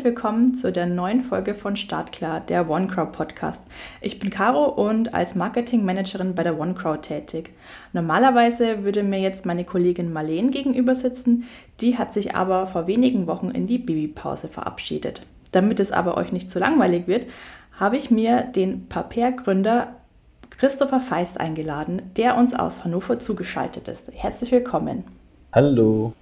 herzlich willkommen zu der neuen Folge von Startklar, der OneCrowd Podcast. Ich bin Caro und als Marketingmanagerin bei der OneCrowd tätig. Normalerweise würde mir jetzt meine Kollegin Marleen gegenüber sitzen, die hat sich aber vor wenigen Wochen in die Babypause verabschiedet. Damit es aber euch nicht zu langweilig wird, habe ich mir den Paper-Gründer Christopher Feist eingeladen, der uns aus Hannover zugeschaltet ist. Herzlich willkommen. Hallo.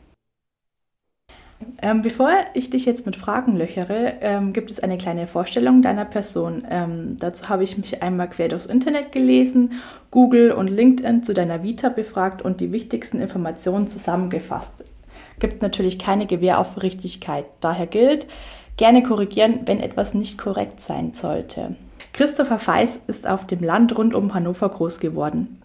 Ähm, bevor ich dich jetzt mit Fragen löchere, ähm, gibt es eine kleine Vorstellung deiner Person. Ähm, dazu habe ich mich einmal quer durchs Internet gelesen, Google und LinkedIn zu deiner Vita befragt und die wichtigsten Informationen zusammengefasst. Gibt natürlich keine Gewähr auf Richtigkeit. Daher gilt, gerne korrigieren, wenn etwas nicht korrekt sein sollte. Christopher Feis ist auf dem Land rund um Hannover groß geworden.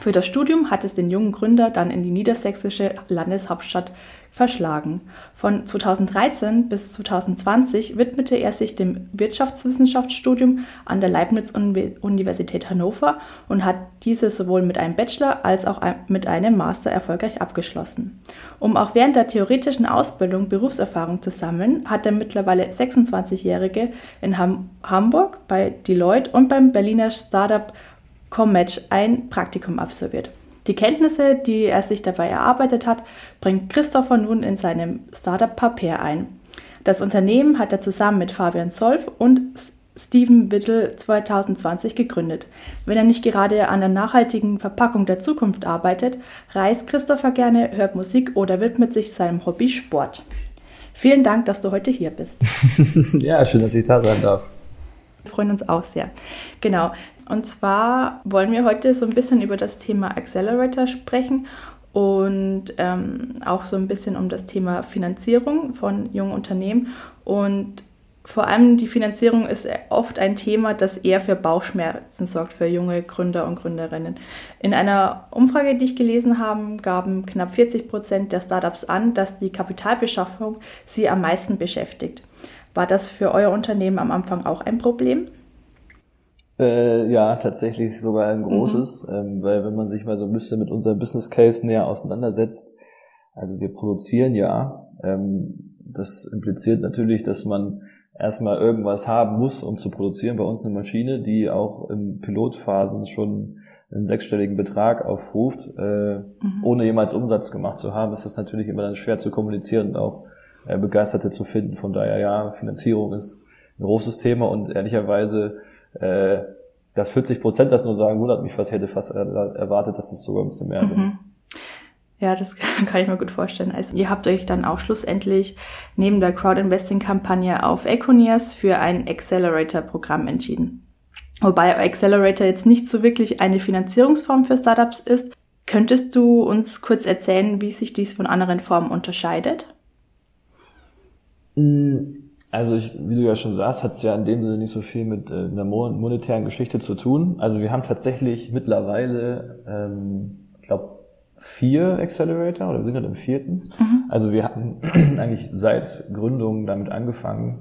Für das Studium hat es den jungen Gründer dann in die niedersächsische Landeshauptstadt verschlagen. Von 2013 bis 2020 widmete er sich dem Wirtschaftswissenschaftsstudium an der Leibniz-Universität Hannover und hat dieses sowohl mit einem Bachelor als auch mit einem Master erfolgreich abgeschlossen. Um auch während der theoretischen Ausbildung Berufserfahrung zu sammeln, hat der mittlerweile 26-Jährige in Ham Hamburg bei Deloitte und beim Berliner Startup Commatch ein Praktikum absolviert. Die Kenntnisse, die er sich dabei erarbeitet hat, bringt Christopher nun in seinem Startup Paper ein. Das Unternehmen hat er zusammen mit Fabian Solf und Steven Wittel 2020 gegründet. Wenn er nicht gerade an der nachhaltigen Verpackung der Zukunft arbeitet, reist Christopher gerne, hört Musik oder widmet sich seinem Hobby Sport. Vielen Dank, dass du heute hier bist. ja, schön, dass ich da sein darf. Freuen uns auch sehr. Genau. Und zwar wollen wir heute so ein bisschen über das Thema Accelerator sprechen und ähm, auch so ein bisschen um das Thema Finanzierung von jungen Unternehmen. Und vor allem die Finanzierung ist oft ein Thema, das eher für Bauchschmerzen sorgt für junge Gründer und Gründerinnen. In einer Umfrage, die ich gelesen habe, gaben knapp 40 Prozent der Startups an, dass die Kapitalbeschaffung sie am meisten beschäftigt. War das für euer Unternehmen am Anfang auch ein Problem? Äh, ja, tatsächlich sogar ein großes, mhm. ähm, weil wenn man sich mal so ein bisschen mit unserem Business Case näher auseinandersetzt, also wir produzieren ja, ähm, das impliziert natürlich, dass man erstmal irgendwas haben muss, um zu produzieren. Bei uns eine Maschine, die auch in Pilotphasen schon einen sechsstelligen Betrag aufruft, äh, mhm. ohne jemals Umsatz gemacht zu haben, ist das natürlich immer dann schwer zu kommunizieren und auch Begeisterte zu finden. Von daher ja, Finanzierung ist ein großes Thema und ehrlicherweise äh, dass 40 Prozent das nur sagen, wundert mich fast, hätte fast erwartet, dass es sogar ein bisschen mehr mhm. Ja, das kann ich mir gut vorstellen. Also ihr habt euch dann auch schlussendlich neben der Crowd-Investing-Kampagne auf Econias für ein Accelerator-Programm entschieden. Wobei Accelerator jetzt nicht so wirklich eine Finanzierungsform für Startups ist. Könntest du uns kurz erzählen, wie sich dies von anderen Formen unterscheidet? Also ich, wie du ja schon sagst, hat es ja in dem Sinne nicht so viel mit äh, einer monetären Geschichte zu tun. Also wir haben tatsächlich mittlerweile, ähm, ich glaube, vier Accelerator oder wir sind gerade im vierten. Mhm. Also wir hatten eigentlich seit Gründung damit angefangen,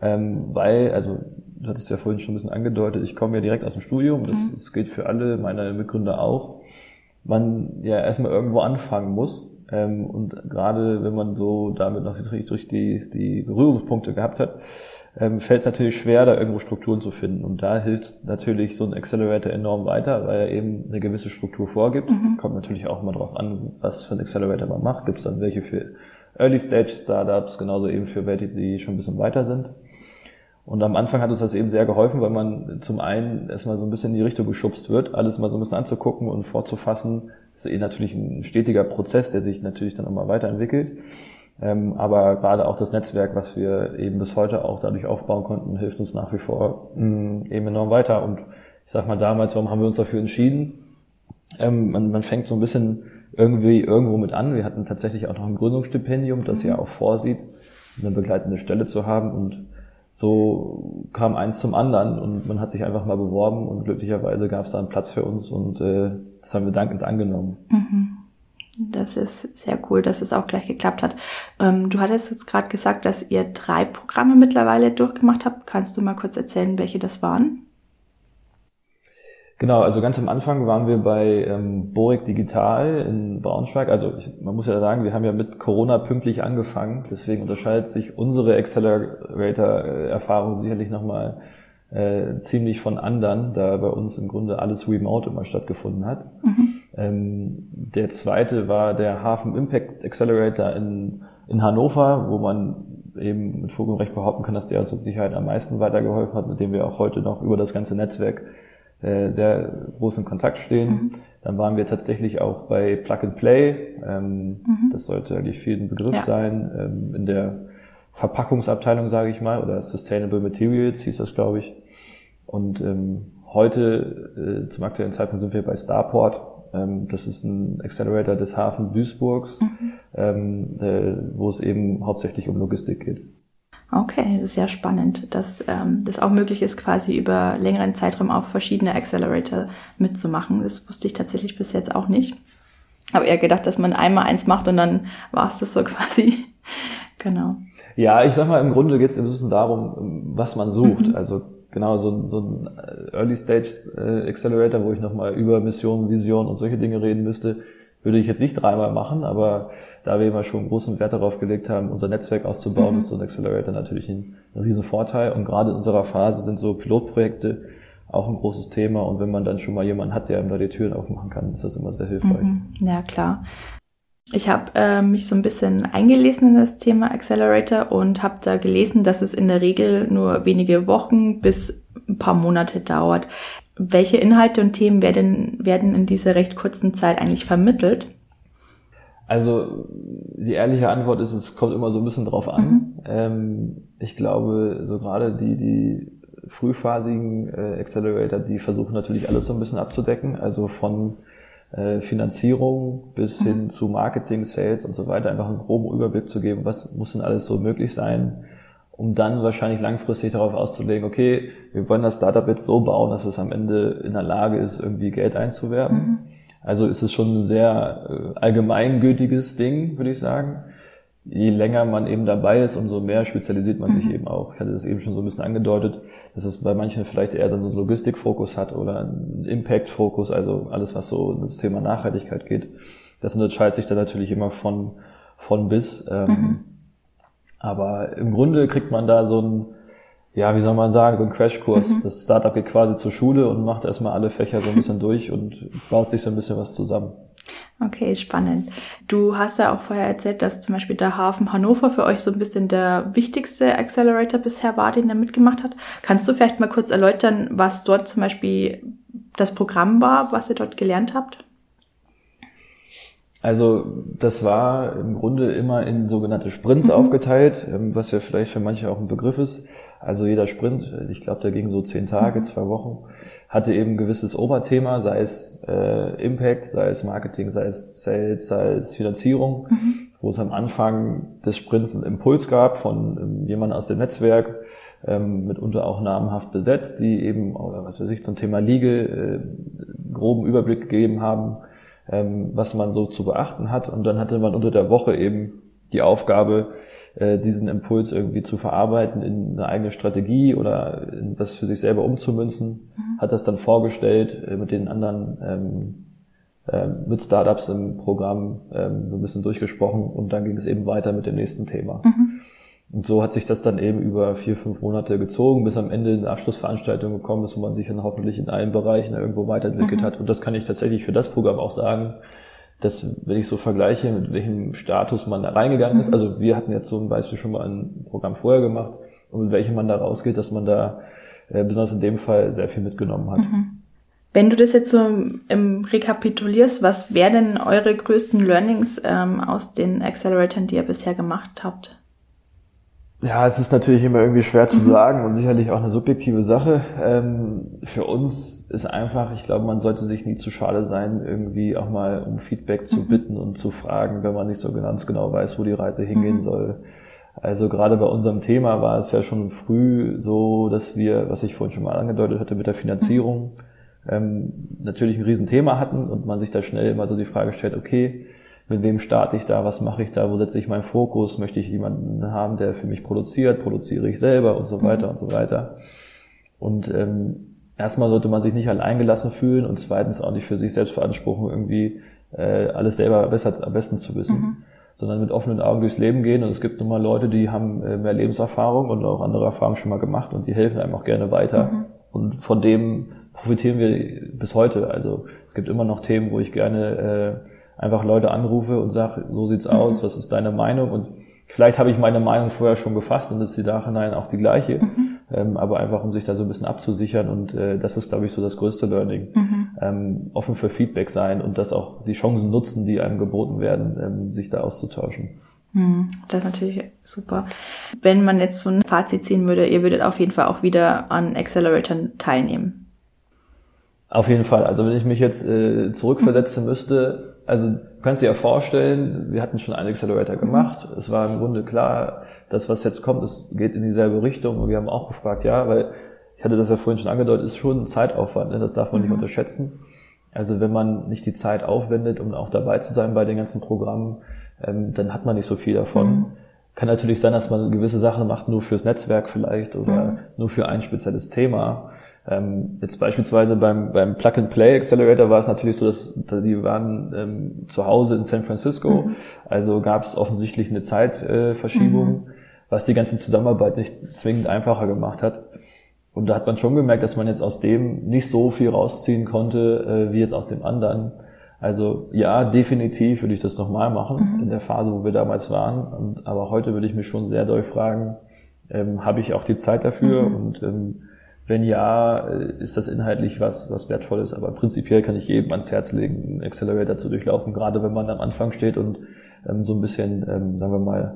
ähm, weil, also du hattest ja vorhin schon ein bisschen angedeutet, ich komme ja direkt aus dem Studium, das, mhm. das gilt für alle meine Mitgründer auch. Man ja erstmal irgendwo anfangen muss ähm, und gerade wenn man so damit noch durch die, die Berührungspunkte gehabt hat, ähm, fällt es natürlich schwer, da irgendwo Strukturen zu finden. Und da hilft natürlich so ein Accelerator enorm weiter, weil er eben eine gewisse Struktur vorgibt. Mhm. Kommt natürlich auch mal drauf an, was für ein Accelerator man macht. Gibt es dann welche für Early Stage Startups, genauso eben für welche, die schon ein bisschen weiter sind. Und am Anfang hat uns das eben sehr geholfen, weil man zum einen erstmal so ein bisschen in die Richtung geschubst wird, alles mal so ein bisschen anzugucken und vorzufassen. Das ist eh natürlich ein stetiger Prozess, der sich natürlich dann immer weiterentwickelt. Ähm, aber gerade auch das Netzwerk, was wir eben bis heute auch dadurch aufbauen konnten, hilft uns nach wie vor mh, mm, eben enorm weiter. Und ich sag mal damals, warum haben wir uns dafür entschieden? Ähm, man, man fängt so ein bisschen irgendwie irgendwo mit an. Wir hatten tatsächlich auch noch ein Gründungsstipendium, das ja auch vorsieht, eine begleitende Stelle zu haben und so kam eins zum anderen und man hat sich einfach mal beworben und glücklicherweise gab es da einen Platz für uns und äh, das haben wir dankend angenommen. Mhm. Das ist sehr cool, dass es auch gleich geklappt hat. Ähm, du hattest jetzt gerade gesagt, dass ihr drei Programme mittlerweile durchgemacht habt. Kannst du mal kurz erzählen, welche das waren? Genau, also ganz am Anfang waren wir bei ähm, Borik Digital in Braunschweig. Also ich, man muss ja sagen, wir haben ja mit Corona pünktlich angefangen. Deswegen unterscheidet sich unsere Accelerator-Erfahrung sicherlich nochmal äh, ziemlich von anderen, da bei uns im Grunde alles remote immer stattgefunden hat. Mhm. Ähm, der zweite war der Hafen Impact Accelerator in, in Hannover, wo man eben mit Fug und Recht behaupten kann, dass der uns mit Sicherheit am meisten weitergeholfen hat, mit dem wir auch heute noch über das ganze Netzwerk äh, sehr groß in Kontakt stehen. Mhm. Dann waren wir tatsächlich auch bei Plug and Play. Ähm, mhm. Das sollte eigentlich vielen Begriff ja. sein. Ähm, in der Verpackungsabteilung, sage ich mal, oder Sustainable Materials hieß das, glaube ich. Und ähm, heute, äh, zum aktuellen Zeitpunkt, sind wir bei Starport. Ähm, das ist ein Accelerator des Hafen Duisburgs, mhm. ähm, äh, wo es eben hauptsächlich um Logistik geht. Okay, das ist ja spannend, dass ähm, das auch möglich ist, quasi über längeren Zeitraum auch verschiedene Accelerator mitzumachen. Das wusste ich tatsächlich bis jetzt auch nicht. Aber eher gedacht, dass man einmal eins macht und dann war es das so quasi. genau. Ja, ich sag mal, im Grunde geht es ein bisschen darum, was man sucht. Mhm. Also genau so, so ein Early Stage äh, Accelerator, wo ich nochmal über Mission, Vision und solche Dinge reden müsste, würde ich jetzt nicht dreimal machen, aber da wir immer schon großen Wert darauf gelegt haben, unser Netzwerk auszubauen, mhm. ist so ein Accelerator natürlich ein, ein riesen Vorteil. Und gerade in unserer Phase sind so Pilotprojekte auch ein großes Thema. Und wenn man dann schon mal jemanden hat, der ihm da die Türen aufmachen kann, ist das immer sehr hilfreich. Mhm. Ja, klar. Ich habe äh, mich so ein bisschen eingelesen in das Thema Accelerator und habe da gelesen, dass es in der Regel nur wenige Wochen bis ein paar Monate dauert. Welche Inhalte und Themen werden, werden in dieser recht kurzen Zeit eigentlich vermittelt? Also die ehrliche Antwort ist, es kommt immer so ein bisschen drauf an. Mhm. Ähm, ich glaube, so gerade die, die frühphasigen äh, Accelerator, die versuchen natürlich alles so ein bisschen abzudecken. Also von äh, Finanzierung bis mhm. hin zu Marketing, Sales und so weiter, einfach einen groben Überblick zu geben, was muss denn alles so möglich sein, um dann wahrscheinlich langfristig darauf auszulegen, okay, wir wollen das Startup jetzt so bauen, dass es am Ende in der Lage ist, irgendwie Geld einzuwerben. Mhm. Also ist es schon ein sehr äh, allgemeingültiges Ding, würde ich sagen. Je länger man eben dabei ist, umso mehr spezialisiert man mhm. sich eben auch. Ich hatte das eben schon so ein bisschen angedeutet, dass es bei manchen vielleicht eher dann so einen Logistikfokus hat oder einen Impact-Fokus, also alles, was so ins Thema Nachhaltigkeit geht. Das unterscheidet sich dann natürlich immer von, von bis. Ähm, mhm. Aber im Grunde kriegt man da so ein, ja, wie soll man sagen, so ein Crashkurs. Mhm. Das Startup geht quasi zur Schule und macht erstmal alle Fächer so ein bisschen durch und baut sich so ein bisschen was zusammen. Okay, spannend. Du hast ja auch vorher erzählt, dass zum Beispiel der Hafen Hannover für euch so ein bisschen der wichtigste Accelerator bisher war, den er mitgemacht hat. Kannst du vielleicht mal kurz erläutern, was dort zum Beispiel das Programm war, was ihr dort gelernt habt? Also das war im Grunde immer in sogenannte Sprints mhm. aufgeteilt, ähm, was ja vielleicht für manche auch ein Begriff ist. Also jeder Sprint, ich glaube, der ging so zehn Tage, mhm. zwei Wochen, hatte eben ein gewisses Oberthema, sei es äh, Impact, sei es Marketing, sei es Sales, sei es Finanzierung, mhm. wo es am Anfang des Sprints einen Impuls gab von ähm, jemandem aus dem Netzwerk, ähm, mitunter auch namenhaft besetzt, die eben, oder was weiß ich, zum Thema Legal äh, groben Überblick gegeben haben ähm, was man so zu beachten hat. Und dann hatte man unter der Woche eben die Aufgabe, äh, diesen Impuls irgendwie zu verarbeiten in eine eigene Strategie oder in was für sich selber umzumünzen, mhm. hat das dann vorgestellt äh, mit den anderen ähm, äh, mit Startups im Programm ähm, so ein bisschen durchgesprochen und dann ging es eben weiter mit dem nächsten Thema. Mhm. Und so hat sich das dann eben über vier, fünf Monate gezogen, bis am Ende eine Abschlussveranstaltung gekommen ist, wo man sich dann hoffentlich in allen Bereichen irgendwo weiterentwickelt mhm. hat. Und das kann ich tatsächlich für das Programm auch sagen, dass, wenn ich so vergleiche, mit welchem Status man da reingegangen mhm. ist, also wir hatten jetzt so ein Beispiel schon mal ein Programm vorher gemacht und mit welchem man da rausgeht, dass man da äh, besonders in dem Fall sehr viel mitgenommen hat. Mhm. Wenn du das jetzt so im rekapitulierst, was wären denn eure größten Learnings ähm, aus den Acceleratoren, die ihr bisher gemacht habt? Ja, es ist natürlich immer irgendwie schwer zu mhm. sagen und sicherlich auch eine subjektive Sache. Ähm, für uns ist einfach, ich glaube, man sollte sich nie zu schade sein, irgendwie auch mal um Feedback zu mhm. bitten und zu fragen, wenn man nicht so ganz genau weiß, wo die Reise hingehen mhm. soll. Also gerade bei unserem Thema war es ja schon früh so, dass wir, was ich vorhin schon mal angedeutet hatte mit der Finanzierung, ähm, natürlich ein Riesenthema hatten und man sich da schnell immer so die Frage stellt, okay, mit wem starte ich da, was mache ich da, wo setze ich meinen Fokus, möchte ich jemanden haben, der für mich produziert, produziere ich selber und so weiter mhm. und so weiter. Und ähm, erstmal sollte man sich nicht alleingelassen fühlen und zweitens auch nicht für sich selbst beanspruchen, irgendwie äh, alles selber besser, am besten zu wissen. Mhm. sondern mit offenen Augen durchs Leben gehen. Und es gibt nun mal Leute, die haben äh, mehr Lebenserfahrung und auch andere Erfahrungen schon mal gemacht und die helfen einem auch gerne weiter. Mhm. Und von dem profitieren wir bis heute. Also es gibt immer noch Themen, wo ich gerne äh, einfach Leute anrufe und sage, so sieht's mhm. aus, was ist deine Meinung? Und vielleicht habe ich meine Meinung vorher schon gefasst und ist die nachhinein auch die gleiche. Mhm ähm, aber einfach um sich da so ein bisschen abzusichern und äh, das ist, glaube ich, so das größte Learning. Mhm. Ähm, offen für Feedback sein und das auch die Chancen nutzen, die einem geboten werden, ähm, sich da auszutauschen. Mhm. Das ist natürlich super. Wenn man jetzt so ein Fazit ziehen würde, ihr würdet auf jeden Fall auch wieder an Acceleratoren teilnehmen. Auf jeden Fall. Also wenn ich mich jetzt äh, zurückversetzen müsste, also du kannst dir ja vorstellen, wir hatten schon einen Accelerator gemacht. Mhm. Es war im Grunde klar, das, was jetzt kommt, es geht in dieselbe Richtung. Und wir haben auch gefragt, ja, weil ich hatte das ja vorhin schon angedeutet, ist schon ein Zeitaufwand, ne? das darf man mhm. nicht unterschätzen. Also wenn man nicht die Zeit aufwendet, um auch dabei zu sein bei den ganzen Programmen, ähm, dann hat man nicht so viel davon. Mhm. Kann natürlich sein, dass man gewisse Sachen macht, nur fürs Netzwerk vielleicht oder mhm. nur für ein spezielles Thema. Ähm, jetzt beispielsweise beim, beim Plug-and-Play Accelerator war es natürlich so, dass die waren ähm, zu Hause in San Francisco, mhm. also gab es offensichtlich eine Zeitverschiebung, mhm. was die ganze Zusammenarbeit nicht zwingend einfacher gemacht hat. Und da hat man schon gemerkt, dass man jetzt aus dem nicht so viel rausziehen konnte, äh, wie jetzt aus dem anderen. Also ja, definitiv würde ich das nochmal machen mhm. in der Phase, wo wir damals waren. Und, aber heute würde ich mich schon sehr doll fragen, ähm, habe ich auch die Zeit dafür mhm. und ähm, wenn ja, äh, ist das inhaltlich was, was wertvolles, aber prinzipiell kann ich jedem ans Herz legen, einen Accelerator zu durchlaufen, gerade wenn man am Anfang steht und ähm, so ein bisschen, ähm, sagen wir mal,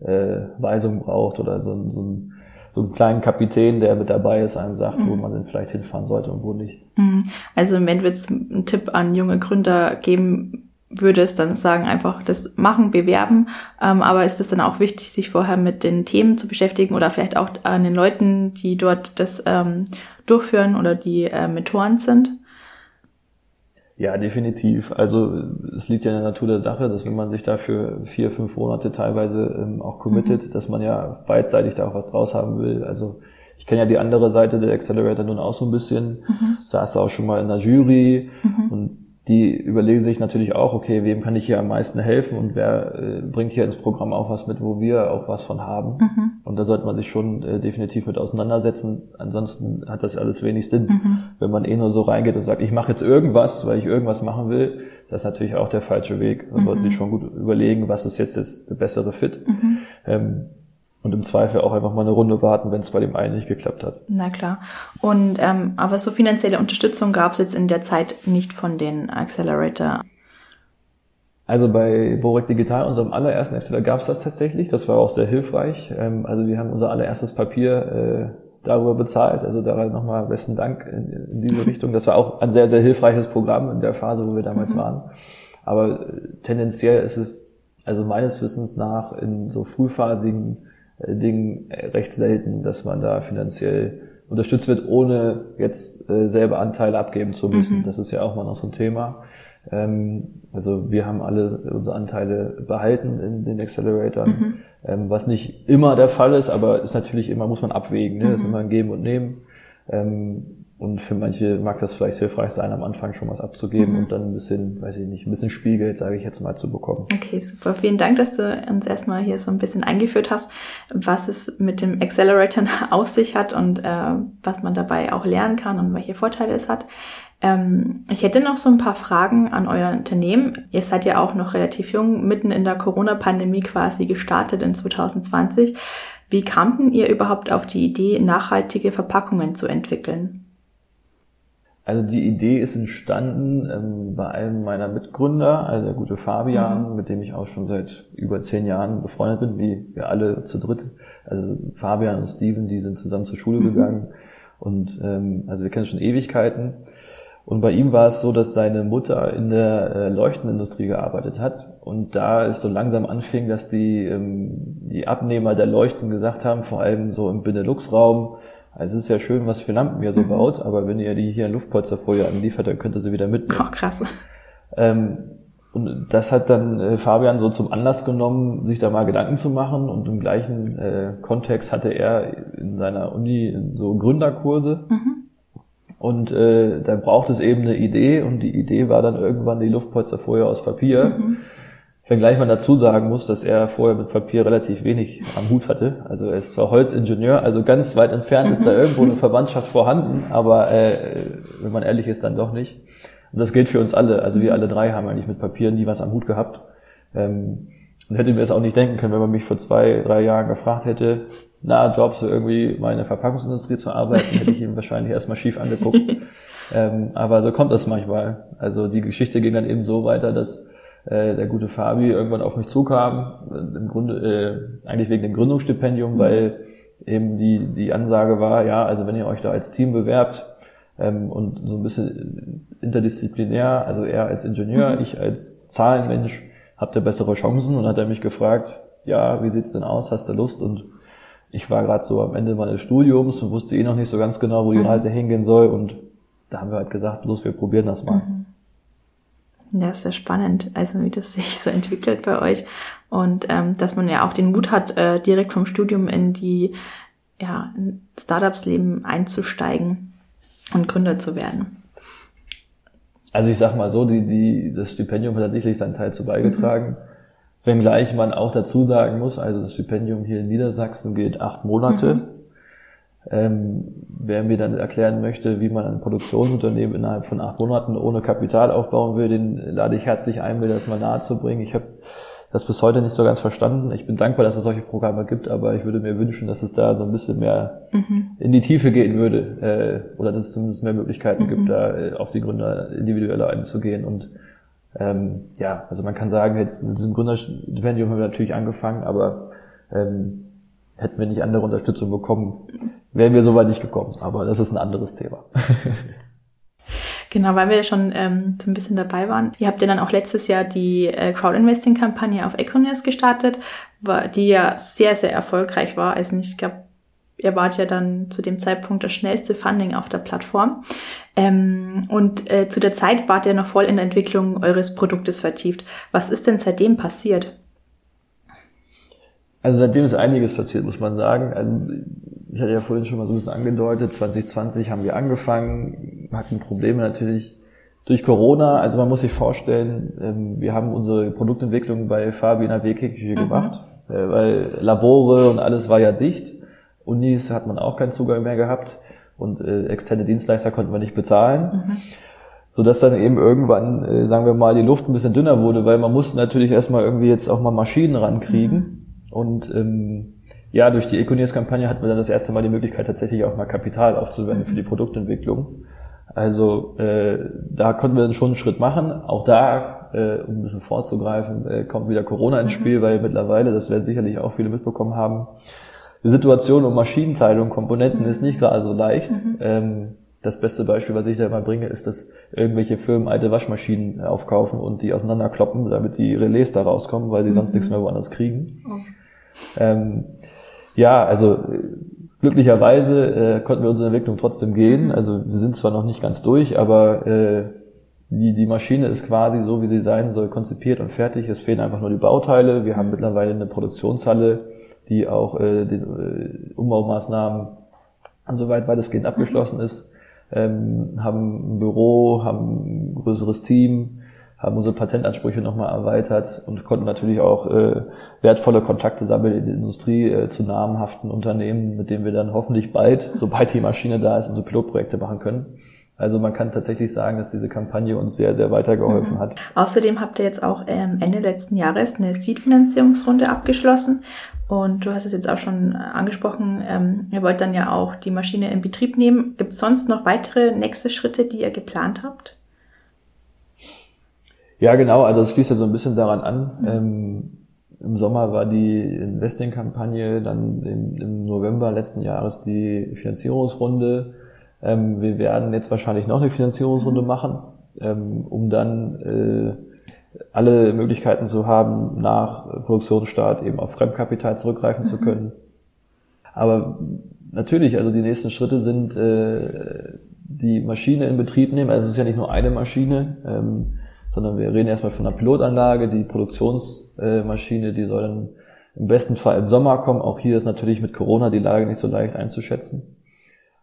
äh, Weisung braucht oder so, so, ein, so einen kleinen Kapitän, der mit dabei ist, einem sagt, mhm. wo man denn vielleicht hinfahren sollte und wo nicht. Mhm. Also im Moment wird es einen Tipp an junge Gründer geben, würde es dann sagen, einfach das machen, bewerben. Ähm, aber ist es dann auch wichtig, sich vorher mit den Themen zu beschäftigen oder vielleicht auch an den Leuten, die dort das ähm, durchführen oder die äh, Mentoren sind? Ja, definitiv. Also es liegt ja in der Natur der Sache, dass wenn man sich da für vier, fünf Monate teilweise ähm, auch committet, mhm. dass man ja beidseitig da auch was draus haben will. Also ich kenne ja die andere Seite der Accelerator nun auch so ein bisschen, mhm. saß auch schon mal in der Jury mhm. und die überlegen sich natürlich auch, okay, wem kann ich hier am meisten helfen und wer äh, bringt hier ins Programm auch was mit, wo wir auch was von haben. Mhm. Und da sollte man sich schon äh, definitiv mit auseinandersetzen. Ansonsten hat das alles wenig Sinn. Mhm. Wenn man eh nur so reingeht und sagt, ich mache jetzt irgendwas, weil ich irgendwas machen will, das ist natürlich auch der falsche Weg. Man mhm. sollte sich schon gut überlegen, was ist jetzt das, der bessere Fit. Mhm. Ähm, und im Zweifel auch einfach mal eine Runde warten, wenn es bei dem einen nicht geklappt hat. Na klar. Und ähm, aber so finanzielle Unterstützung gab es jetzt in der Zeit nicht von den Accelerator. Also bei Borek Digital, unserem allerersten Accelerator, gab es das tatsächlich. Das war auch sehr hilfreich. Ähm, also wir haben unser allererstes Papier äh, darüber bezahlt. Also da nochmal besten Dank in, in diese Richtung. Das war auch ein sehr, sehr hilfreiches Programm in der Phase, wo wir damals mhm. waren. Aber äh, tendenziell ist es also meines Wissens nach in so frühphasigen äh, Ding äh, recht selten, dass man da finanziell unterstützt wird, ohne jetzt äh, selber Anteile abgeben zu müssen. Mhm. Das ist ja auch mal noch so ein Thema. Ähm, also wir haben alle unsere Anteile behalten in den Acceleratoren, mhm. ähm, was nicht immer der Fall ist, aber ist natürlich immer, muss man abwägen. Ne? Mhm. Das ist immer ein Geben und Nehmen. Ähm, und für manche mag das vielleicht hilfreich sein, am Anfang schon was abzugeben mhm. und dann ein bisschen, weiß ich nicht, ein bisschen Spiegel, sage ich jetzt mal, zu bekommen. Okay, super. Vielen Dank, dass du uns erstmal hier so ein bisschen eingeführt hast, was es mit dem Accelerator auf sich hat und äh, was man dabei auch lernen kann und welche Vorteile es hat. Ähm, ich hätte noch so ein paar Fragen an euer Unternehmen. Ihr seid ja auch noch relativ jung, mitten in der Corona-Pandemie quasi gestartet in 2020. Wie kamten ihr überhaupt auf die Idee, nachhaltige Verpackungen zu entwickeln? Also die Idee ist entstanden ähm, bei einem meiner Mitgründer, also der gute Fabian, mhm. mit dem ich auch schon seit über zehn Jahren befreundet bin, wie wir alle zu dritt. Also Fabian und Steven, die sind zusammen zur Schule mhm. gegangen und ähm, also wir kennen schon Ewigkeiten. Und bei ihm war es so, dass seine Mutter in der äh, Leuchtenindustrie gearbeitet hat und da ist so langsam anfing, dass die ähm, die Abnehmer der Leuchten gesagt haben, vor allem so im Benelux-Raum, also es ist ja schön, was für Lampen ihr so mhm. baut, aber wenn ihr die hier in Luftpolsterfolie anliefert, dann könnt ihr sie wieder mitnehmen. Oh, krass. Ähm, und das hat dann äh, Fabian so zum Anlass genommen, sich da mal Gedanken zu machen. Und im gleichen äh, Kontext hatte er in seiner Uni so Gründerkurse. Mhm. Und äh, da braucht es eben eine Idee und die Idee war dann irgendwann die Luftpolsterfolie aus Papier. Mhm. Wenngleich man dazu sagen muss, dass er vorher mit Papier relativ wenig am Hut hatte. Also er ist zwar Holzingenieur, also ganz weit entfernt ist da mhm. irgendwo eine Verwandtschaft vorhanden, aber äh, wenn man ehrlich ist, dann doch nicht. Und das gilt für uns alle. Also wir alle drei haben eigentlich mit Papier nie was am Hut gehabt. Ähm, und hätte mir das auch nicht denken können, wenn man mich vor zwei, drei Jahren gefragt hätte, na, glaubst du irgendwie mal in der Verpackungsindustrie zu arbeiten, hätte ich ihm wahrscheinlich erstmal schief angeguckt. ähm, aber so kommt das manchmal. Also die Geschichte ging dann eben so weiter, dass äh, der gute Fabi irgendwann auf mich zukam, äh, im Grunde äh, eigentlich wegen dem Gründungsstipendium, mhm. weil eben die, die Ansage war, ja, also wenn ihr euch da als Team bewerbt ähm, und so ein bisschen interdisziplinär, also er als Ingenieur, mhm. ich als Zahlenmensch, habt ihr bessere Chancen? Und hat er mich gefragt, ja, wie sieht's denn aus, hast du Lust? Und ich war gerade so am Ende meines Studiums und wusste eh noch nicht so ganz genau, wo die mhm. Reise hingehen soll. Und da haben wir halt gesagt, los, wir probieren das mal. Mhm. Ja, ist sehr spannend, also wie das sich so entwickelt bei euch und ähm, dass man ja auch den Mut hat, äh, direkt vom Studium in die ja, Startups-Leben einzusteigen und Gründer zu werden. Also ich sag mal so, die, die, das Stipendium hat sicherlich seinen Teil zu beigetragen. Mhm. Wenngleich man auch dazu sagen muss, also das Stipendium hier in Niedersachsen geht acht Monate. Mhm. Ähm, wer mir dann erklären möchte, wie man ein Produktionsunternehmen innerhalb von acht Monaten ohne Kapital aufbauen will, den lade ich herzlich ein, mir das mal nahe zu bringen. Ich habe das bis heute nicht so ganz verstanden. Ich bin dankbar, dass es solche Programme gibt, aber ich würde mir wünschen, dass es da so ein bisschen mehr mhm. in die Tiefe gehen würde äh, oder dass es zumindest mehr Möglichkeiten mhm. gibt, da äh, auf die Gründer individueller einzugehen. Und ähm, ja, also man kann sagen, jetzt mit diesem Gründerstipendium haben wir natürlich angefangen, aber ähm, hätten wir nicht andere Unterstützung bekommen, wären wir so weit nicht gekommen. Aber das ist ein anderes Thema. Genau, weil wir ja schon ähm, so ein bisschen dabei waren. Ihr habt ja dann auch letztes Jahr die äh, Crowdinvesting-Kampagne auf Econeers gestartet, die ja sehr, sehr erfolgreich war. Also ich glaube, ihr wart ja dann zu dem Zeitpunkt das schnellste Funding auf der Plattform. Ähm, und äh, zu der Zeit wart ihr noch voll in der Entwicklung eures Produktes vertieft. Was ist denn seitdem passiert? Also seitdem ist einiges passiert, muss man sagen. Also ich hatte ja vorhin schon mal so ein bisschen angedeutet, 2020 haben wir angefangen, hatten Probleme natürlich durch Corona. Also man muss sich vorstellen, ähm, wir haben unsere Produktentwicklung bei Fabi in der WK-Küche mhm. gemacht, äh, weil Labore und alles war ja dicht. Unis hat man auch keinen Zugang mehr gehabt und äh, externe Dienstleister konnten wir nicht bezahlen. Mhm. Sodass dann eben irgendwann, äh, sagen wir mal, die Luft ein bisschen dünner wurde, weil man musste natürlich erstmal irgendwie jetzt auch mal Maschinen rankriegen. Mhm. Und ähm, ja, durch die Econiers-Kampagne hatten wir dann das erste Mal die Möglichkeit, tatsächlich auch mal Kapital aufzuwenden für die Produktentwicklung. Also äh, da konnten wir dann schon einen Schritt machen. Auch da, äh, um ein bisschen vorzugreifen, äh, kommt wieder Corona ins mhm. Spiel, weil mittlerweile, das werden sicherlich auch viele mitbekommen haben, die Situation um Maschinenteilung, Komponenten ist nicht gerade so leicht. Mhm. Ähm, das beste Beispiel, was ich da immer bringe, ist, dass irgendwelche Firmen alte Waschmaschinen aufkaufen und die auseinanderkloppen, damit die Relais da rauskommen, weil sie sonst mhm. nichts mehr woanders kriegen. Oh. Ähm, ja, also glücklicherweise äh, konnten wir unsere Entwicklung trotzdem gehen. Also wir sind zwar noch nicht ganz durch, aber äh, die, die Maschine ist quasi so, wie sie sein soll, konzipiert und fertig. Es fehlen einfach nur die Bauteile. Wir haben mittlerweile eine Produktionshalle, die auch äh, den äh, Umbaumaßnahmen soweit weitestgehend abgeschlossen ist. Ähm, haben ein Büro, haben ein größeres Team, haben unsere Patentansprüche nochmal erweitert und konnten natürlich auch äh, wertvolle Kontakte sammeln in der Industrie äh, zu namhaften Unternehmen, mit denen wir dann hoffentlich bald, sobald die Maschine da ist, unsere Pilotprojekte machen können. Also man kann tatsächlich sagen, dass diese Kampagne uns sehr, sehr weitergeholfen mhm. hat. Außerdem habt ihr jetzt auch ähm, Ende letzten Jahres eine Seed-Finanzierungsrunde abgeschlossen. Und du hast es jetzt auch schon angesprochen, ähm, ihr wollt dann ja auch die Maschine in Betrieb nehmen. Gibt es sonst noch weitere nächste Schritte, die ihr geplant habt? Ja, genau. Also es schließt ja so ein bisschen daran an. Ähm, Im Sommer war die Investing-Kampagne, dann im, im, November letzten Jahres die Finanzierungsrunde. Ähm, wir werden jetzt wahrscheinlich noch eine Finanzierungsrunde machen, ähm, um dann äh, alle Möglichkeiten zu haben, nach Produktionsstart eben auf Fremdkapital zurückgreifen mhm. zu können. Aber natürlich, also die nächsten Schritte sind äh, die Maschine in Betrieb nehmen. Also es ist ja nicht nur eine Maschine. Ähm, sondern wir reden erstmal von einer Pilotanlage, die Produktionsmaschine, die soll dann im besten Fall im Sommer kommen. Auch hier ist natürlich mit Corona die Lage nicht so leicht einzuschätzen.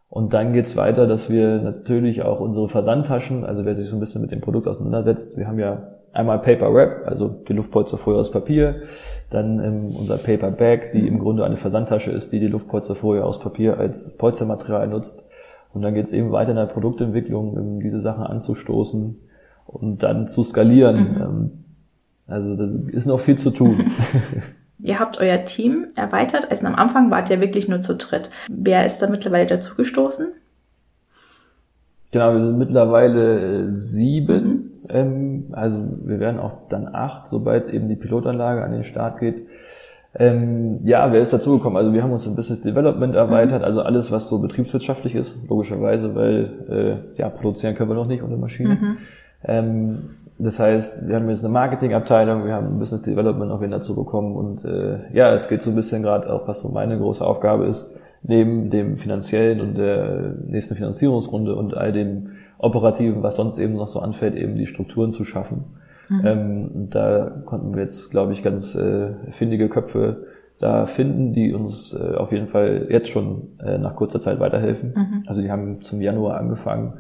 Und dann geht's weiter, dass wir natürlich auch unsere Versandtaschen, also wer sich so ein bisschen mit dem Produkt auseinandersetzt, wir haben ja einmal Paper Wrap, also die Luftpolsterfolie aus Papier, dann ähm, unser Paper Bag, die im Grunde eine Versandtasche ist, die die Luftpolsterfolie aus Papier als Polstermaterial nutzt. Und dann geht's eben weiter in der Produktentwicklung, um diese Sachen anzustoßen und dann zu skalieren. Mhm. Ähm, also da ist noch viel zu tun. Ihr habt euer Team erweitert. Also am Anfang wart ihr wirklich nur zu dritt. Wer ist da mittlerweile dazugestoßen? Genau, wir sind mittlerweile äh, sieben. Mhm. Ähm, also wir werden auch dann acht, sobald eben die Pilotanlage an den Start geht. Ähm, ja, wer ist dazugekommen? Also wir haben uns im Business Development erweitert, mhm. also alles, was so betriebswirtschaftlich ist, logischerweise, weil äh, ja, produzieren können wir noch nicht ohne Maschine. Mhm. Ähm, das heißt, wir haben jetzt eine Marketingabteilung, wir haben Business Development noch wieder dazu bekommen und äh, ja, es geht so ein bisschen gerade auch, was so meine große Aufgabe ist, neben dem finanziellen und der nächsten Finanzierungsrunde und all dem operativen, was sonst eben noch so anfällt, eben die Strukturen zu schaffen. Mhm. Ähm, da konnten wir jetzt, glaube ich, ganz äh, findige Köpfe da finden, die uns äh, auf jeden Fall jetzt schon äh, nach kurzer Zeit weiterhelfen. Mhm. Also die haben zum Januar angefangen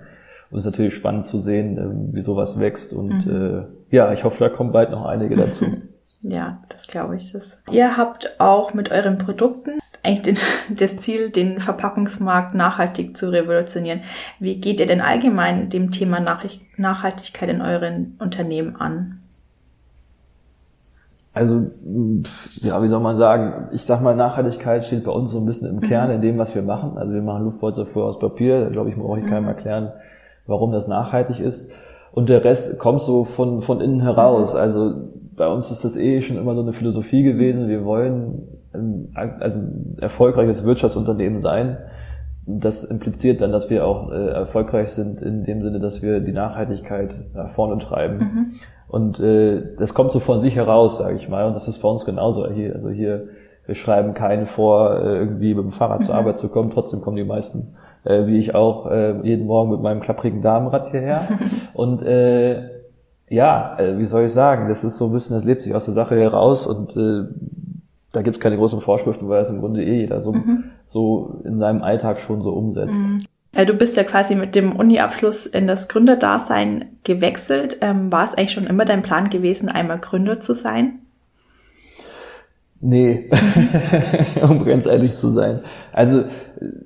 und es ist natürlich spannend zu sehen, ähm, wie sowas wächst. Und mhm. äh, ja, ich hoffe, da kommen bald noch einige dazu. Ja, das glaube ich. Das. Ihr habt auch mit euren Produkten eigentlich den, das Ziel, den Verpackungsmarkt nachhaltig zu revolutionieren. Wie geht ihr denn allgemein dem Thema Nachhaltigkeit in euren Unternehmen an? Also, ja, wie soll man sagen? Ich sag mal, Nachhaltigkeit steht bei uns so ein bisschen im Kern mhm. in dem, was wir machen. Also wir machen Luftpolster vorher aus Papier. Da glaube ich, brauche ich keinem mhm. erklären, warum das nachhaltig ist. Und der Rest kommt so von, von innen heraus. Mhm. Also bei uns ist das eh schon immer so eine Philosophie gewesen. Wir wollen ein, also ein erfolgreiches Wirtschaftsunternehmen sein. Das impliziert dann, dass wir auch äh, erfolgreich sind in dem Sinne, dass wir die Nachhaltigkeit nach vorne treiben. Mhm. Und äh, das kommt so von sich heraus, sage ich mal. Und das ist bei uns genauso. Hier, also hier, wir schreiben keinen vor, äh, irgendwie mit dem Fahrrad mhm. zur Arbeit zu kommen. Trotzdem kommen die meisten äh, wie ich auch äh, jeden Morgen mit meinem klapprigen Damenrad hierher. und äh, ja, äh, wie soll ich sagen, das ist so ein bisschen, das lebt sich aus der Sache heraus und äh, da gibt es keine großen Vorschriften, weil es im Grunde eh jeder so, mhm. so in seinem Alltag schon so umsetzt. Mhm. Du bist ja quasi mit dem Uni-Abschluss in das Gründerdasein gewechselt. Ähm, war es eigentlich schon immer dein Plan gewesen, einmal Gründer zu sein? Nee, um ganz ehrlich zu sein. Also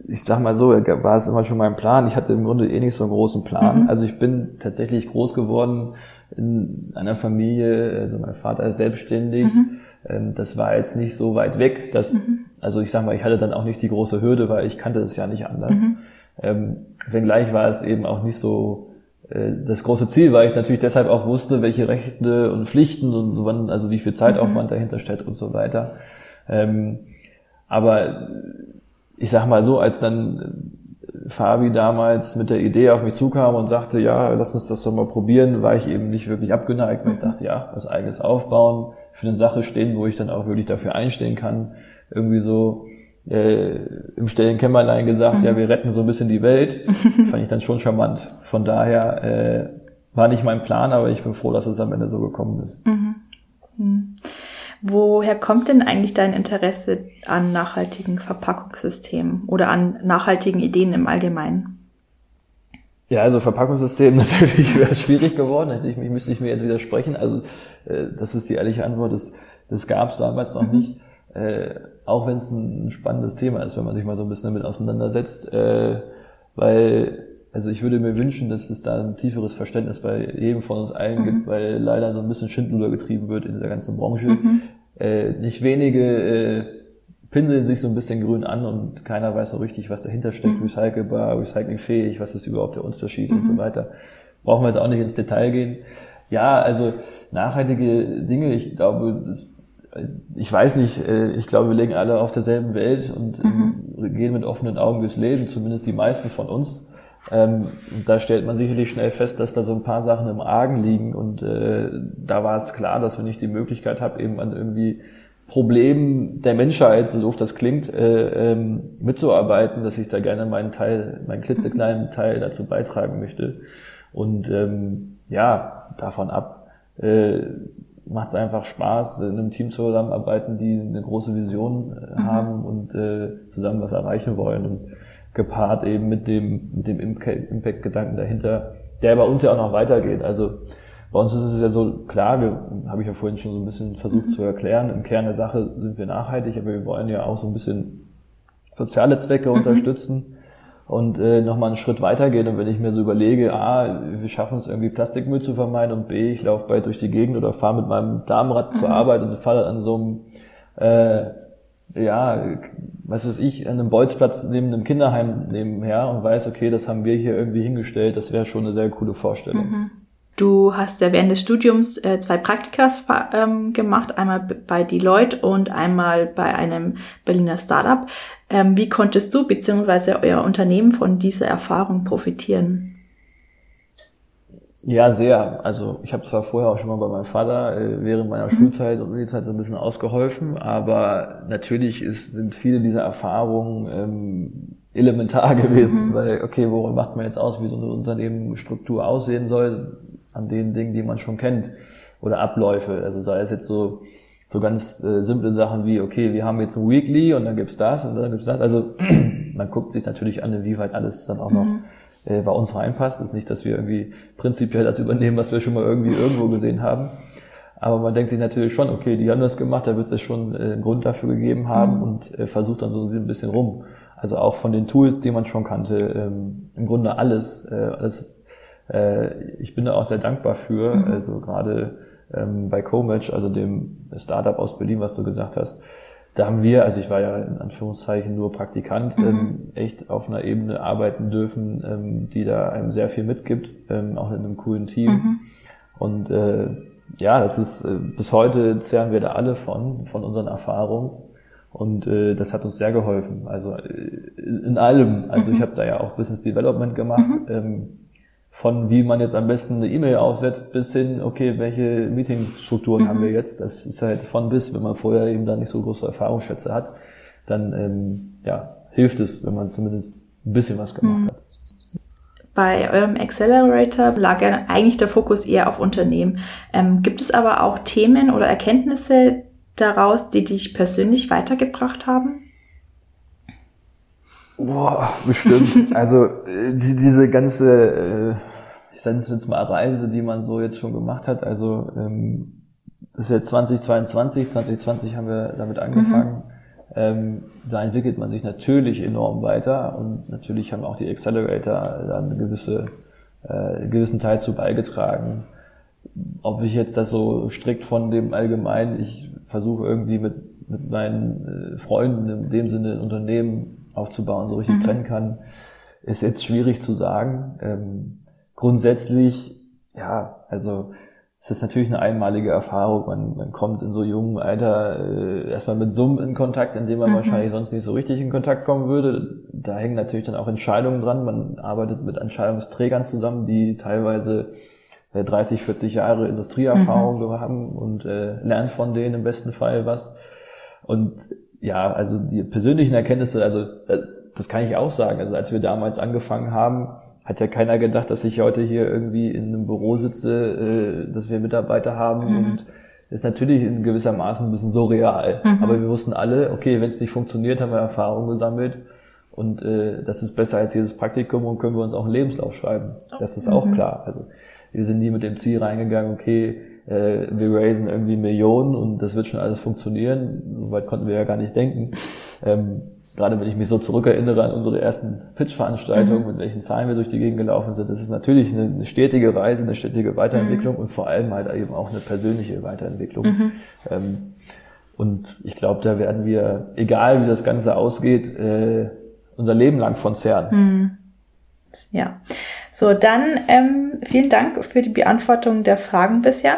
ich sag mal so, war es immer schon mein Plan. Ich hatte im Grunde eh nicht so einen großen Plan. Mhm. Also ich bin tatsächlich groß geworden in einer Familie, also mein Vater ist selbstständig. Mhm. Ähm, das war jetzt nicht so weit weg. Dass, mhm. Also ich sag mal, ich hatte dann auch nicht die große Hürde, weil ich kannte es ja nicht anders. Mhm. Ähm, wenngleich war es eben auch nicht so das große Ziel, weil ich natürlich deshalb auch wusste, welche Rechte und Pflichten und wann, also wie viel Zeitaufwand mhm. dahinter steht und so weiter. Ähm, aber ich sag mal so, als dann Fabi damals mit der Idee auf mich zukam und sagte, ja, lass uns das doch mal probieren, war ich eben nicht wirklich abgeneigt, weil ich mhm. dachte, ja, was eigenes aufbauen, für eine Sache stehen, wo ich dann auch wirklich dafür einstehen kann, irgendwie so äh, im stillen Kämmerlein gesagt, mhm. ja, wir retten so ein bisschen die Welt. Fand ich dann schon charmant. Von daher äh, war nicht mein Plan, aber ich bin froh, dass es am Ende so gekommen ist. Mhm. Mhm. Woher kommt denn eigentlich dein Interesse an nachhaltigen Verpackungssystemen oder an nachhaltigen Ideen im Allgemeinen? Ja, also Verpackungssystem natürlich wäre schwierig geworden, hätte ich mich, müsste ich mir jetzt widersprechen. Also äh, das ist die ehrliche Antwort, das, das gab es damals noch mhm. nicht. Äh, auch wenn es ein spannendes Thema ist, wenn man sich mal so ein bisschen damit auseinandersetzt, äh, weil also ich würde mir wünschen, dass es da ein tieferes Verständnis bei jedem von uns allen mhm. gibt, weil leider so ein bisschen Schindluder getrieben wird in dieser ganzen Branche. Mhm. Äh, nicht wenige äh, pinseln sich so ein bisschen grün an und keiner weiß so richtig, was dahinter steckt, mhm. recycelbar, recyclingfähig, was ist überhaupt der Unterschied und so mhm. weiter. Brauchen wir jetzt auch nicht ins Detail gehen. Ja, also nachhaltige Dinge, ich glaube, das ich weiß nicht, äh, ich glaube, wir legen alle auf derselben Welt und mhm. gehen mit offenen Augen durchs Leben, zumindest die meisten von uns. Ähm, da stellt man sicherlich schnell fest, dass da so ein paar Sachen im Argen liegen und äh, da war es klar, dass wenn ich die Möglichkeit habe, eben an irgendwie Problemen der Menschheit, so doof das klingt, äh, ähm, mitzuarbeiten, dass ich da gerne meinen Teil, meinen klitzekleinen Teil dazu beitragen möchte. Und ähm, ja, davon ab macht es einfach Spaß, in einem Team zusammenarbeiten, die eine große Vision äh, mhm. haben und äh, zusammen was erreichen wollen. Und gepaart eben mit dem, mit dem Impact-Gedanken dahinter, der bei uns ja auch noch weitergeht. Also bei uns ist es ja so klar, wir habe ich ja vorhin schon so ein bisschen versucht mhm. zu erklären, im Kern der Sache sind wir nachhaltig, aber wir wollen ja auch so ein bisschen soziale Zwecke mhm. unterstützen und äh, nochmal einen Schritt weitergehen. Und wenn ich mir so überlege, A, wir schaffen es irgendwie Plastikmüll zu vermeiden und B, ich laufe bald durch die Gegend oder fahre mit meinem Damenrad mhm. zur Arbeit und falle an so einem, äh, ja, was weiß ich, an einem Bolzplatz neben einem Kinderheim nebenher und weiß, okay, das haben wir hier irgendwie hingestellt, das wäre schon eine sehr coole Vorstellung. Mhm. Du hast ja während des Studiums äh, zwei Praktikas ähm, gemacht, einmal bei Deloitte und einmal bei einem Berliner Startup. Ähm, wie konntest du bzw. euer Unternehmen von dieser Erfahrung profitieren? Ja, sehr. Also ich habe zwar vorher auch schon mal bei meinem Vater äh, während meiner mhm. Schulzeit und Unizeit so ein bisschen ausgeholfen, aber natürlich ist, sind viele dieser Erfahrungen ähm, elementar gewesen, mhm. weil okay, woran macht man jetzt aus, wie so eine Unternehmensstruktur aussehen soll? An den Dingen, die man schon kennt oder Abläufe. Also sei es jetzt so so ganz äh, simple Sachen wie, okay, wir haben jetzt ein Weekly und dann gibt's das und dann gibt's das. Also man guckt sich natürlich an, inwieweit alles dann auch noch mhm. äh, bei uns reinpasst. Es ist nicht, dass wir irgendwie prinzipiell das übernehmen, was wir schon mal irgendwie irgendwo gesehen haben. Aber man denkt sich natürlich schon, okay, die haben das gemacht, da wird es ja schon äh, einen Grund dafür gegeben haben mhm. und äh, versucht dann so ein bisschen rum. Also auch von den Tools, die man schon kannte, ähm, im Grunde alles, äh, alles äh, ich bin da auch sehr dankbar für. Mhm. Also gerade ähm, bei Comatch, also dem Startup aus Berlin, was du gesagt hast, da haben wir, also ich war ja in Anführungszeichen nur Praktikant, mhm. ähm, echt auf einer Ebene arbeiten dürfen, ähm, die da einem sehr viel mitgibt, ähm, auch in einem coolen Team. Mhm. Und äh, ja, das ist äh, bis heute zehren wir da alle von, von unseren Erfahrungen. Und äh, das hat uns sehr geholfen. Also äh, in allem. Also mhm. ich habe da ja auch Business Development gemacht. Mhm. Ähm, von wie man jetzt am besten eine E-Mail aufsetzt bis hin, okay, welche Meetingstrukturen mhm. haben wir jetzt? Das ist halt von bis, wenn man vorher eben da nicht so große Erfahrungsschätze hat, dann ähm, ja, hilft es, wenn man zumindest ein bisschen was gemacht mhm. hat. Bei eurem Accelerator lag ja eigentlich der Fokus eher auf Unternehmen. Ähm, gibt es aber auch Themen oder Erkenntnisse daraus, die dich persönlich weitergebracht haben? Boah, bestimmt. also die, diese ganze, äh, ich sage es jetzt mal Reise, die man so jetzt schon gemacht hat. Also ähm, das ist jetzt 2022, 2020 haben wir damit angefangen. Mhm. Ähm, da entwickelt man sich natürlich enorm weiter und natürlich haben auch die Accelerator da eine gewisse, äh, einen gewissen Teil zu beigetragen. Ob ich jetzt das so strikt von dem Allgemeinen, ich versuche irgendwie mit, mit meinen äh, Freunden in dem Sinne ein Unternehmen aufzubauen, so richtig mhm. trennen kann, ist jetzt schwierig zu sagen. Ähm, grundsätzlich, ja, also es ist natürlich eine einmalige Erfahrung. Man, man kommt in so jungem Alter äh, erstmal mit Summen in Kontakt, in dem man mhm. wahrscheinlich sonst nicht so richtig in Kontakt kommen würde. Da hängen natürlich dann auch Entscheidungen dran. Man arbeitet mit Entscheidungsträgern zusammen, die teilweise 30, äh, 40 Jahre Industrieerfahrung mhm. haben und äh, lernt von denen im besten Fall was. Und ja, also die persönlichen Erkenntnisse, also äh, das kann ich auch sagen. Also als wir damals angefangen haben, hat ja keiner gedacht, dass ich heute hier irgendwie in einem Büro sitze, äh, dass wir Mitarbeiter haben mhm. und ist natürlich in gewisser Maßen ein bisschen surreal. Mhm. Aber wir wussten alle, okay, wenn es nicht funktioniert, haben wir Erfahrung gesammelt und äh, das ist besser als jedes Praktikum und können wir uns auch einen Lebenslauf schreiben. Das ist auch mhm. klar. Also wir sind nie mit dem Ziel reingegangen, okay, äh, wir raisen irgendwie Millionen und das wird schon alles funktionieren. Soweit konnten wir ja gar nicht denken. Ähm, gerade wenn ich mich so zurückerinnere an unsere ersten Pitch-Veranstaltungen, mhm. mit welchen Zahlen wir durch die Gegend gelaufen sind, das ist natürlich eine, eine stetige Reise, eine stetige Weiterentwicklung mhm. und vor allem halt eben auch eine persönliche Weiterentwicklung. Mhm. Ähm, und ich glaube, da werden wir, egal wie das Ganze ausgeht, äh, unser Leben lang von zehren. Mhm. Ja. So, dann ähm, vielen Dank für die Beantwortung der Fragen bisher.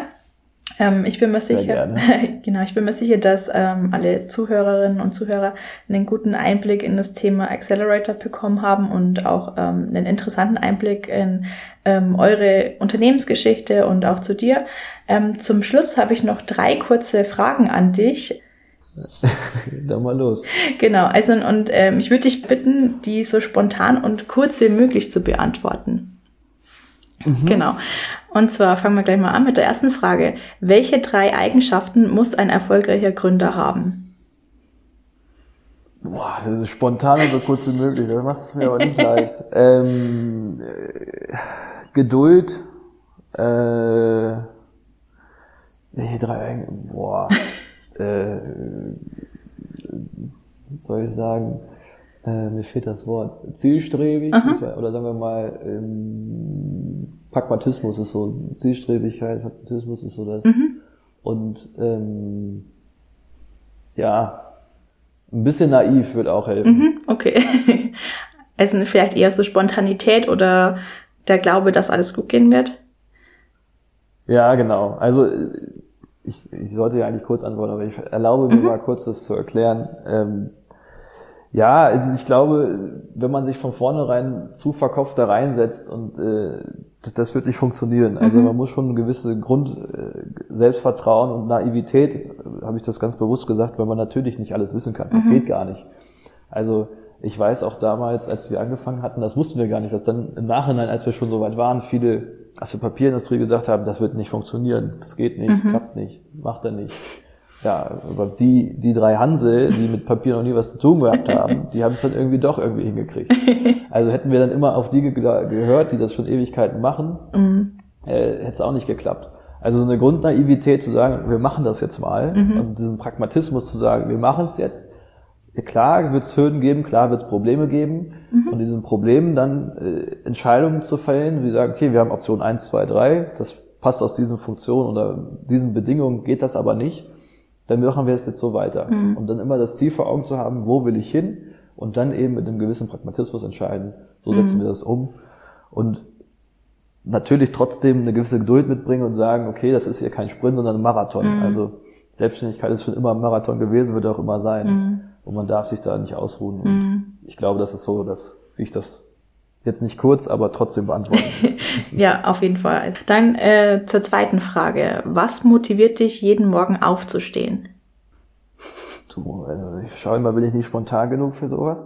Ähm, ich bin mir sicher, genau, ich bin mir sicher, dass ähm, alle Zuhörerinnen und Zuhörer einen guten Einblick in das Thema Accelerator bekommen haben und auch ähm, einen interessanten Einblick in ähm, eure Unternehmensgeschichte und auch zu dir. Ähm, zum Schluss habe ich noch drei kurze Fragen an dich. Dann mal los. Genau, also und ähm, ich würde dich bitten, die so spontan und kurz wie möglich zu beantworten. Mhm. Genau. Und zwar fangen wir gleich mal an mit der ersten Frage. Welche drei Eigenschaften muss ein erfolgreicher Gründer haben? Boah, das ist spontan und so kurz wie möglich. Das macht es mir aber nicht leicht. Ähm, äh, Geduld. Äh, nee, drei, boah. äh, soll ich sagen? Äh, mir fehlt das Wort. Zielstrebig. Aha. Oder sagen wir mal, ähm, Pragmatismus ist so, Zielstrebigkeit, Pragmatismus ist so das. Mhm. Und ähm, ja, ein bisschen naiv wird auch helfen. Mhm, okay. Also vielleicht eher so Spontanität oder der Glaube, dass alles gut gehen wird? Ja, genau. Also ich, ich sollte ja eigentlich kurz antworten, aber ich erlaube mir mhm. mal kurz das zu erklären. Ähm, ja, also ich glaube, wenn man sich von vornherein zu verkauft da reinsetzt und äh, das, das wird nicht funktionieren. Also mhm. man muss schon eine gewisse Grund äh, Selbstvertrauen und Naivität, äh, habe ich das ganz bewusst gesagt, weil man natürlich nicht alles wissen kann. Das mhm. geht gar nicht. Also ich weiß auch damals, als wir angefangen hatten, das wussten wir gar nicht, dass dann im Nachhinein, als wir schon so weit waren, viele aus der Papierindustrie gesagt haben, das wird nicht funktionieren, das geht nicht, mhm. klappt nicht, macht er nicht. Ja, aber die, die drei Hansel, die mit Papier noch nie was zu tun gehabt haben, die haben es dann irgendwie doch irgendwie hingekriegt. Also hätten wir dann immer auf die ge gehört, die das schon Ewigkeiten machen, mhm. äh, hätte es auch nicht geklappt. Also so eine Grundnaivität zu sagen, wir machen das jetzt mal mhm. und diesen Pragmatismus zu sagen, wir machen es jetzt. Klar wird es Hürden geben, klar wird es Probleme geben mhm. und diesen Problemen dann äh, Entscheidungen zu fällen, wie sagen, okay, wir haben Option 1, 2, 3, das passt aus diesen Funktionen oder diesen Bedingungen geht das aber nicht dann machen wir es jetzt so weiter. Mhm. Um dann immer das Ziel vor Augen zu haben, wo will ich hin? Und dann eben mit einem gewissen Pragmatismus entscheiden, so setzen mhm. wir das um. Und natürlich trotzdem eine gewisse Geduld mitbringen und sagen, okay, das ist hier kein Sprint, sondern ein Marathon. Mhm. Also Selbstständigkeit ist schon immer ein Marathon gewesen, wird auch immer sein. Mhm. Und man darf sich da nicht ausruhen. Und mhm. ich glaube, das ist so, dass, wie ich das jetzt nicht kurz, aber trotzdem beantworten. ja, auf jeden Fall. Dann äh, zur zweiten Frage. Was motiviert dich, jeden Morgen aufzustehen? Du, also ich schaue immer, bin ich nicht spontan genug für sowas.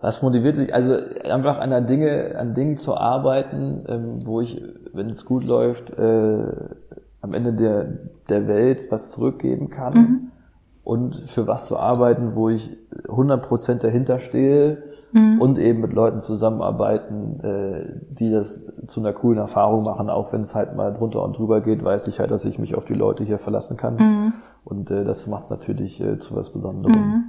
Was motiviert mich? Also einfach an der Dinge, an Dingen zu arbeiten, ähm, wo ich, wenn es gut läuft, äh, am Ende der, der Welt was zurückgeben kann. Mhm. Und für was zu arbeiten, wo ich 100% dahinter stehe, mhm. und eben mit Leuten zusammenarbeiten, äh, die das zu einer coolen Erfahrung machen, auch wenn es halt mal drunter und drüber geht, weiß ich halt, dass ich mich auf die Leute hier verlassen kann. Mhm. Und äh, das macht es natürlich äh, zu was Besonderem. Mhm.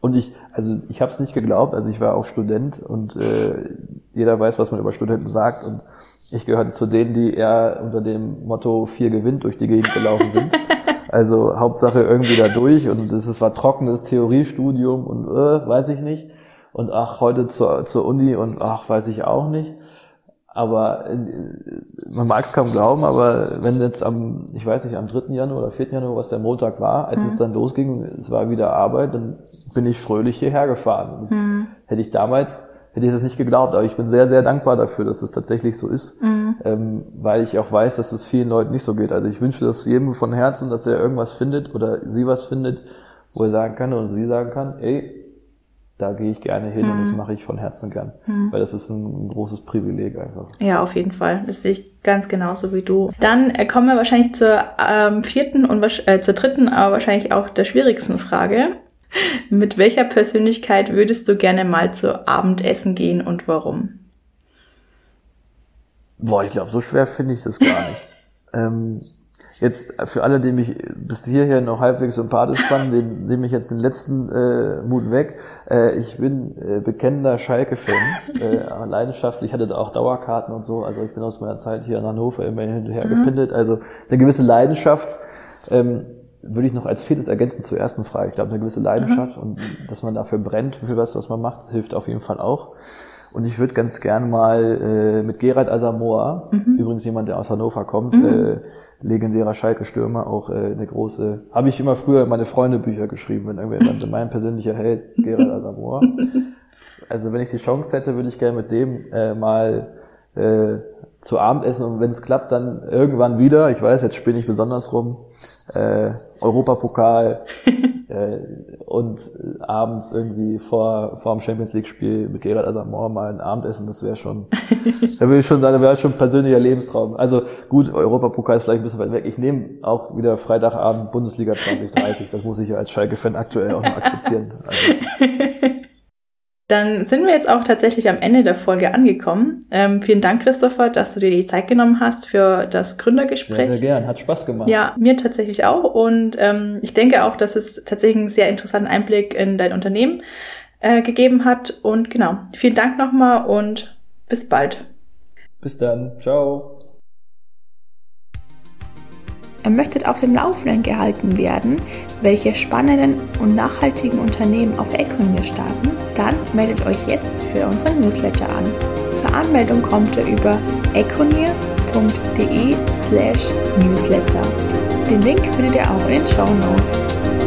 Und ich, also ich habe es nicht geglaubt, also ich war auch Student und äh, jeder weiß, was man über Studenten sagt und ich gehörte zu denen, die eher unter dem Motto vier gewinnt durch die Gegend gelaufen sind. Also Hauptsache irgendwie da durch und es war trockenes Theoriestudium und äh, weiß ich nicht und ach, heute zur, zur Uni und ach, weiß ich auch nicht. Aber äh, man mag es kaum glauben, aber wenn jetzt am, ich weiß nicht, am 3. Januar oder 4. Januar, was der Montag war, als mhm. es dann losging, es war wieder Arbeit, dann bin ich fröhlich hierher gefahren. Das mhm. hätte ich damals, hätte ich das nicht geglaubt, aber ich bin sehr, sehr dankbar dafür, dass es tatsächlich so ist, mhm. ähm, weil ich auch weiß, dass es vielen Leuten nicht so geht. Also ich wünsche das jedem von Herzen, dass er irgendwas findet oder sie was findet, wo er sagen kann und sie sagen kann, ey, da gehe ich gerne hin mhm. und das mhm. mache ich von Herzen gern, mhm. weil das ist ein, großes Privileg einfach. Ja, auf jeden Fall. Das sehe ich ganz genauso wie du. Dann äh, kommen wir wahrscheinlich zur ähm, vierten und äh, zur dritten, aber wahrscheinlich auch der schwierigsten Frage. Mit welcher Persönlichkeit würdest du gerne mal zu Abendessen gehen und warum? Boah, ich glaube, so schwer finde ich das gar nicht. ähm, Jetzt für alle, die mich bis hierher noch halbwegs sympathisch fanden, den, nehme ich jetzt den letzten äh, Mut weg. Äh, ich bin äh, bekennender Schalke-Fan, äh, leidenschaftlich, hatte da auch Dauerkarten und so. Also ich bin aus meiner Zeit hier in Hannover immer hin und her mhm. gepindet. Also eine gewisse Leidenschaft ähm, würde ich noch als viertes ergänzen zur ersten Frage. Ich glaube, eine gewisse Leidenschaft mhm. und dass man dafür brennt für was, was man macht, hilft auf jeden Fall auch. Und ich würde ganz gern mal äh, mit Gerald Asamoah, mhm. übrigens jemand, der aus Hannover kommt, mhm. äh, legendärer Schalke-Stürmer, auch äh, eine große, habe ich immer früher meine Freundebücher geschrieben, wenn irgendwer dann mein persönlicher Held, Gerald Asamoah. Also wenn ich die Chance hätte, würde ich gerne mit dem äh, mal äh, zu Abendessen und wenn es klappt, dann irgendwann wieder. Ich weiß, jetzt spiele ich besonders rum. Äh, Europapokal äh, und abends irgendwie vor, vor dem Champions League Spiel mit Gerard Adamor mal ein Abendessen, das wäre schon, da würde ich schon sagen, da wäre schon ein persönlicher Lebenstraum. Also gut, Europapokal ist vielleicht ein bisschen weit weg. Ich nehme auch wieder Freitagabend Bundesliga 2030, das muss ich ja als Schalke-Fan aktuell auch noch akzeptieren. Also. Dann sind wir jetzt auch tatsächlich am Ende der Folge angekommen. Ähm, vielen Dank, Christopher, dass du dir die Zeit genommen hast für das Gründergespräch. Sehr, sehr gern. Hat Spaß gemacht. Ja, mir tatsächlich auch. Und ähm, ich denke auch, dass es tatsächlich einen sehr interessanten Einblick in dein Unternehmen äh, gegeben hat. Und genau, vielen Dank nochmal und bis bald. Bis dann. Ciao. Ihr möchtet auf dem Laufenden gehalten werden, welche spannenden und nachhaltigen Unternehmen auf Econia starten, dann meldet euch jetzt für unseren Newsletter an. Zur Anmeldung kommt ihr über econiers.de slash newsletter. Den Link findet ihr auch in den Show Notes.